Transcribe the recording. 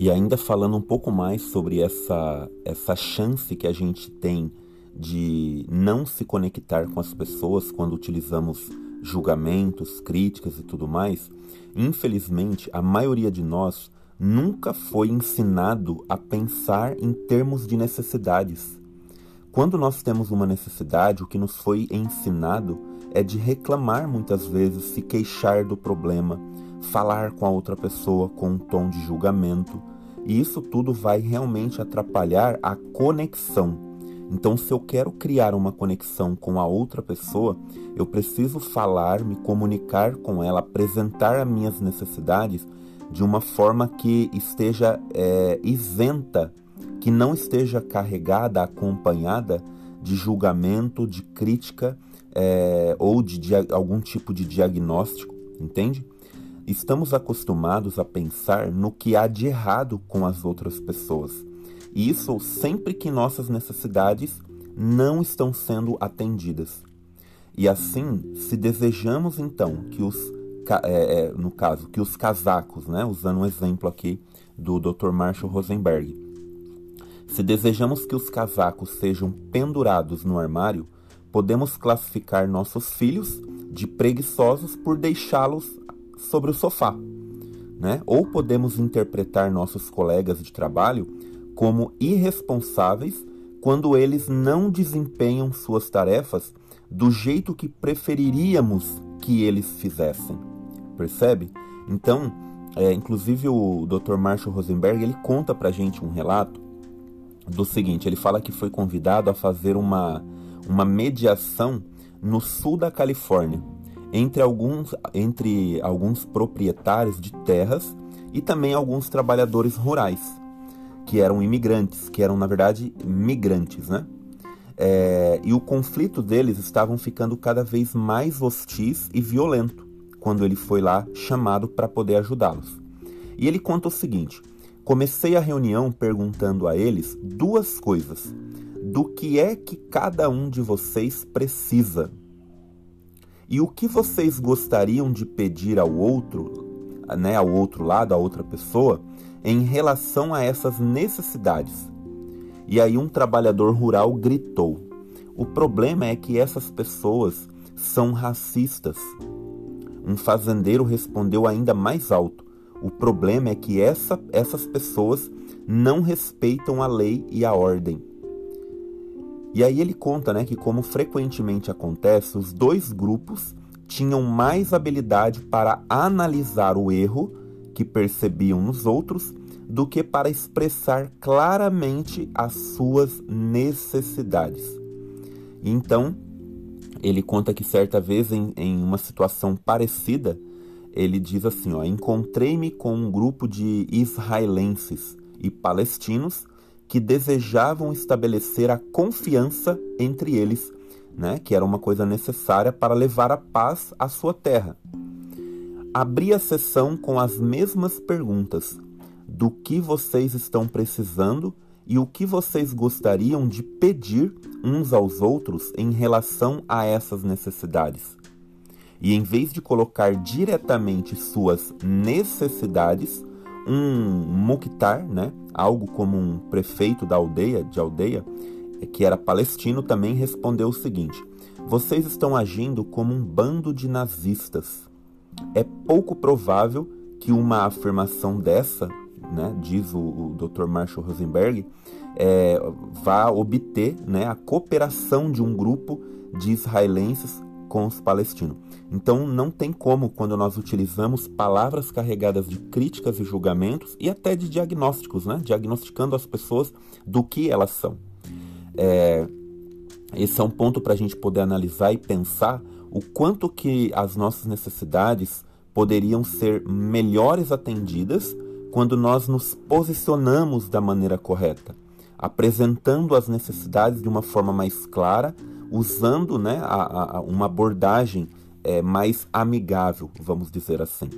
E ainda falando um pouco mais sobre essa, essa chance que a gente tem de não se conectar com as pessoas quando utilizamos julgamentos, críticas e tudo mais, infelizmente a maioria de nós nunca foi ensinado a pensar em termos de necessidades. Quando nós temos uma necessidade, o que nos foi ensinado é de reclamar muitas vezes, se queixar do problema, falar com a outra pessoa com um tom de julgamento, e isso tudo vai realmente atrapalhar a conexão. Então, se eu quero criar uma conexão com a outra pessoa, eu preciso falar, me comunicar com ela, apresentar as minhas necessidades de uma forma que esteja é, isenta, que não esteja carregada, acompanhada de julgamento, de crítica é, ou de algum tipo de diagnóstico, entende? Estamos acostumados a pensar no que há de errado com as outras pessoas. E isso sempre que nossas necessidades não estão sendo atendidas. E assim, se desejamos então que os, é, é, no caso, que os casacos, né, usando um exemplo aqui do Dr. Marshall Rosenberg, se desejamos que os casacos sejam pendurados no armário, podemos classificar nossos filhos de preguiçosos por deixá-los sobre o sofá. Né? Ou podemos interpretar nossos colegas de trabalho como irresponsáveis quando eles não desempenham suas tarefas do jeito que preferiríamos que eles fizessem. Percebe? Então, é, inclusive o Dr. Marshall Rosenberg ele conta pra gente um relato do seguinte: ele fala que foi convidado a fazer uma, uma mediação no sul da Califórnia entre alguns, entre alguns proprietários de terras e também alguns trabalhadores rurais, que eram imigrantes, que eram na verdade migrantes, né? É, e o conflito deles estavam ficando cada vez mais hostis e violento quando ele foi lá chamado para poder ajudá-los. E ele conta o seguinte: comecei a reunião perguntando a eles duas coisas. Do que é que cada um de vocês precisa e o que vocês gostariam de pedir ao outro, né, ao outro lado, à outra pessoa, em relação a essas necessidades? E aí um trabalhador rural gritou: "O problema é que essas pessoas são racistas." Um fazendeiro respondeu ainda mais alto: "O problema é que essa, essas pessoas não respeitam a lei e a ordem." E aí ele conta né, que, como frequentemente acontece, os dois grupos tinham mais habilidade para analisar o erro que percebiam nos outros do que para expressar claramente as suas necessidades. Então, ele conta que certa vez, em, em uma situação parecida, ele diz assim: Encontrei-me com um grupo de israelenses e palestinos que desejavam estabelecer a confiança entre eles, né, que era uma coisa necessária para levar a paz à sua terra. Abri a sessão com as mesmas perguntas: do que vocês estão precisando e o que vocês gostariam de pedir uns aos outros em relação a essas necessidades. E em vez de colocar diretamente suas necessidades, um mukhtar, né, algo como um prefeito da aldeia, de aldeia, é, que era palestino, também respondeu o seguinte: Vocês estão agindo como um bando de nazistas. É pouco provável que uma afirmação dessa, né, diz o, o Dr. Marshall Rosenberg, é, vá obter né, a cooperação de um grupo de israelenses com os palestinos. Então não tem como, quando nós utilizamos palavras carregadas de críticas e julgamentos e até de diagnósticos, né? diagnosticando as pessoas do que elas são. É, esse é um ponto para a gente poder analisar e pensar o quanto que as nossas necessidades poderiam ser melhores atendidas quando nós nos posicionamos da maneira correta, apresentando as necessidades de uma forma mais clara, usando né, a, a, uma abordagem é, mais amigável, vamos dizer assim.